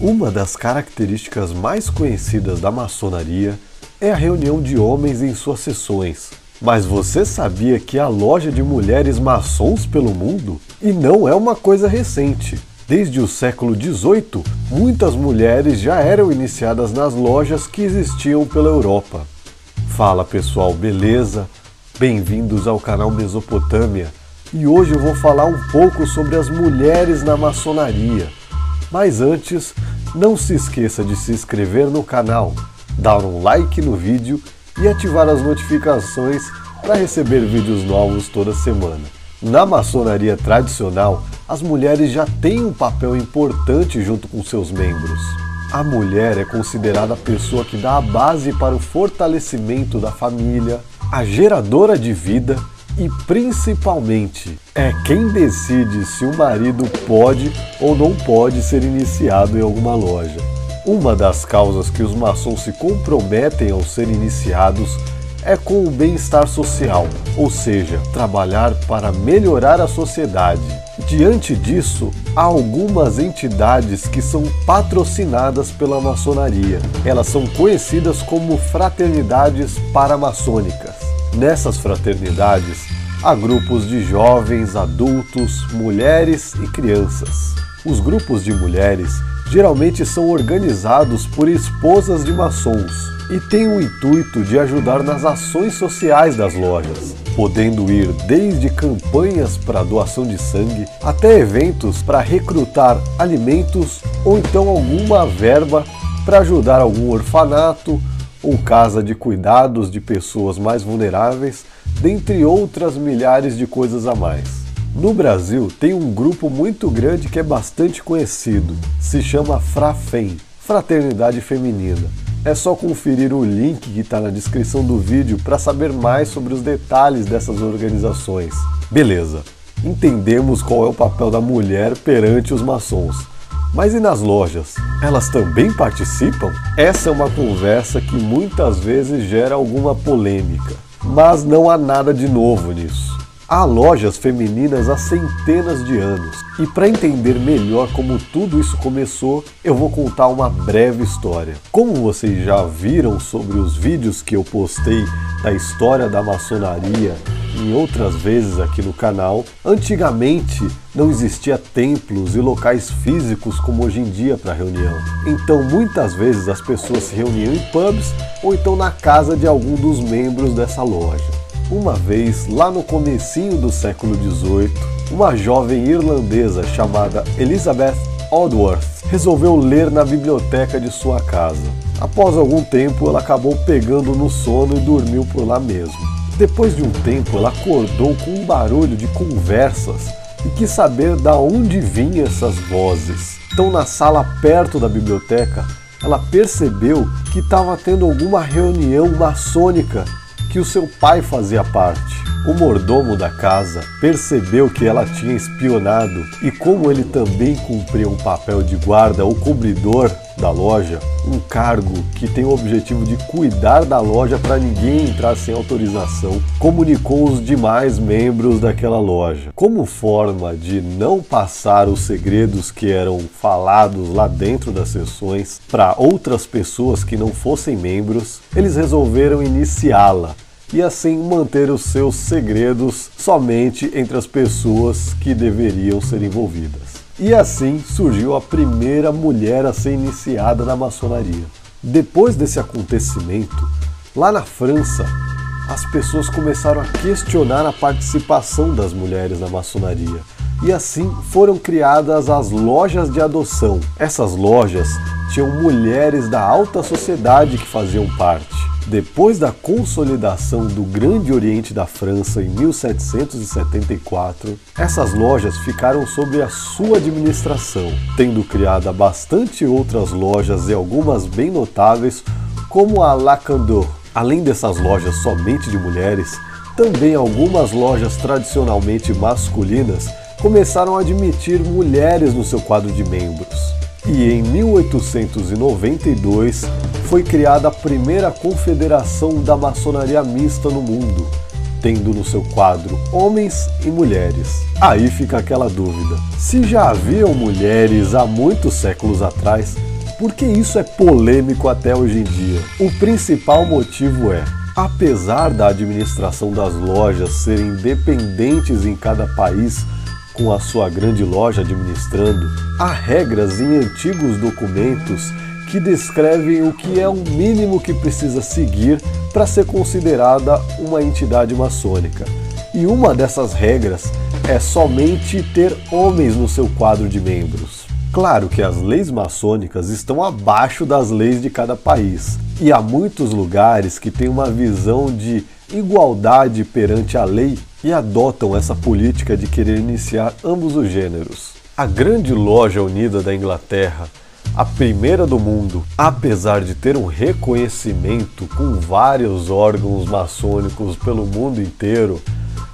Uma das características mais conhecidas da maçonaria é a reunião de homens em suas sessões. Mas você sabia que há loja de mulheres maçons pelo mundo? E não é uma coisa recente. Desde o século XVIII, muitas mulheres já eram iniciadas nas lojas que existiam pela Europa. Fala pessoal, beleza? Bem-vindos ao canal Mesopotâmia e hoje eu vou falar um pouco sobre as mulheres na maçonaria. Mas antes, não se esqueça de se inscrever no canal, dar um like no vídeo e ativar as notificações para receber vídeos novos toda semana. Na maçonaria tradicional, as mulheres já têm um papel importante junto com seus membros. A mulher é considerada a pessoa que dá a base para o fortalecimento da família, a geradora de vida e principalmente é quem decide se o marido pode ou não pode ser iniciado em alguma loja. Uma das causas que os maçons se comprometem ao ser iniciados é com o bem-estar social, ou seja, trabalhar para melhorar a sociedade. Diante disso, há algumas entidades que são patrocinadas pela maçonaria. Elas são conhecidas como fraternidades paramaçônicas. Nessas fraternidades, há grupos de jovens, adultos, mulheres e crianças. Os grupos de mulheres geralmente são organizados por esposas de maçons e têm o intuito de ajudar nas ações sociais das lojas, podendo ir desde campanhas para doação de sangue até eventos para recrutar alimentos ou então alguma verba para ajudar algum orfanato ou casa de cuidados de pessoas mais vulneráveis, dentre outras milhares de coisas a mais. No Brasil tem um grupo muito grande que é bastante conhecido, se chama Frafem, Fraternidade Feminina. É só conferir o link que está na descrição do vídeo para saber mais sobre os detalhes dessas organizações. Beleza, entendemos qual é o papel da mulher perante os maçons. Mas e nas lojas? Elas também participam? Essa é uma conversa que muitas vezes gera alguma polêmica, mas não há nada de novo nisso. Há lojas femininas há centenas de anos. E para entender melhor como tudo isso começou, eu vou contar uma breve história. Como vocês já viram sobre os vídeos que eu postei da história da maçonaria em outras vezes aqui no canal, antigamente não existia templos e locais físicos como hoje em dia para reunião. Então muitas vezes as pessoas se reuniam em pubs ou então na casa de algum dos membros dessa loja. Uma vez, lá no comecinho do século XVIII, uma jovem irlandesa chamada Elizabeth Aldworth resolveu ler na biblioteca de sua casa. Após algum tempo, ela acabou pegando no sono e dormiu por lá mesmo. Depois de um tempo, ela acordou com um barulho de conversas e quis saber da onde vinham essas vozes. Então, na sala perto da biblioteca, ela percebeu que estava tendo alguma reunião maçônica que o seu pai fazia parte. O mordomo da casa percebeu que ela tinha espionado e, como ele também cumpria um papel de guarda ou cobridor da loja, um cargo que tem o objetivo de cuidar da loja para ninguém entrar sem autorização, comunicou os demais membros daquela loja. Como forma de não passar os segredos que eram falados lá dentro das sessões para outras pessoas que não fossem membros, eles resolveram iniciá-la e assim manter os seus segredos somente entre as pessoas que deveriam ser envolvidas. E assim surgiu a primeira mulher a ser iniciada na maçonaria. Depois desse acontecimento, lá na França, as pessoas começaram a questionar a participação das mulheres na maçonaria. E assim foram criadas as lojas de adoção. Essas lojas tinham mulheres da alta sociedade que faziam parte. Depois da consolidação do Grande Oriente da França em 1774, essas lojas ficaram sob a sua administração, tendo criado bastante outras lojas e algumas bem notáveis, como a Lacandor. Além dessas lojas somente de mulheres, também algumas lojas tradicionalmente masculinas começaram a admitir mulheres no seu quadro de membros. E em 1892 foi criada a primeira confederação da maçonaria mista no mundo. tendo no seu quadro homens e mulheres. Aí fica aquela dúvida: se já haviam mulheres há muitos séculos atrás, por que isso é polêmico até hoje em dia? O principal motivo é apesar da administração das lojas serem independentes em cada país, com a sua grande loja administrando, há regras em antigos documentos que descrevem o que é o mínimo que precisa seguir para ser considerada uma entidade maçônica. E uma dessas regras é somente ter homens no seu quadro de membros. Claro que as leis maçônicas estão abaixo das leis de cada país, e há muitos lugares que têm uma visão de igualdade perante a lei e adotam essa política de querer iniciar ambos os gêneros. A Grande Loja Unida da Inglaterra a primeira do mundo, apesar de ter um reconhecimento com vários órgãos maçônicos pelo mundo inteiro,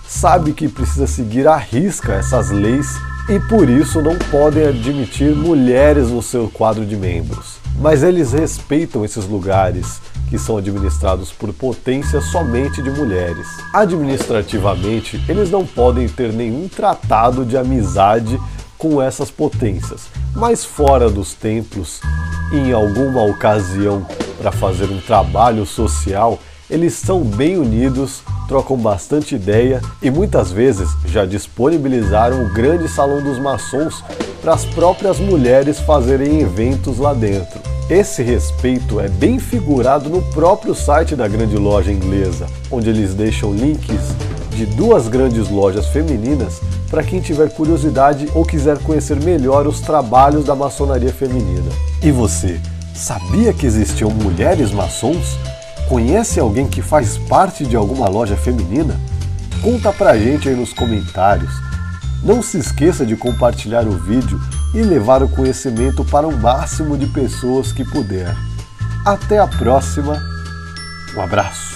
sabe que precisa seguir à risca essas leis e por isso não podem admitir mulheres no seu quadro de membros. Mas eles respeitam esses lugares que são administrados por potência somente de mulheres. Administrativamente, eles não podem ter nenhum tratado de amizade com essas potências, mas fora dos templos, em alguma ocasião para fazer um trabalho social, eles são bem unidos, trocam bastante ideia e muitas vezes já disponibilizaram o grande salão dos maçons para as próprias mulheres fazerem eventos lá dentro. Esse respeito é bem figurado no próprio site da grande loja inglesa, onde eles deixam links de duas grandes lojas femininas para quem tiver curiosidade ou quiser conhecer melhor os trabalhos da maçonaria feminina. E você, sabia que existiam mulheres maçons? Conhece alguém que faz parte de alguma loja feminina? Conta pra gente aí nos comentários. Não se esqueça de compartilhar o vídeo e levar o conhecimento para o máximo de pessoas que puder. Até a próxima. Um abraço.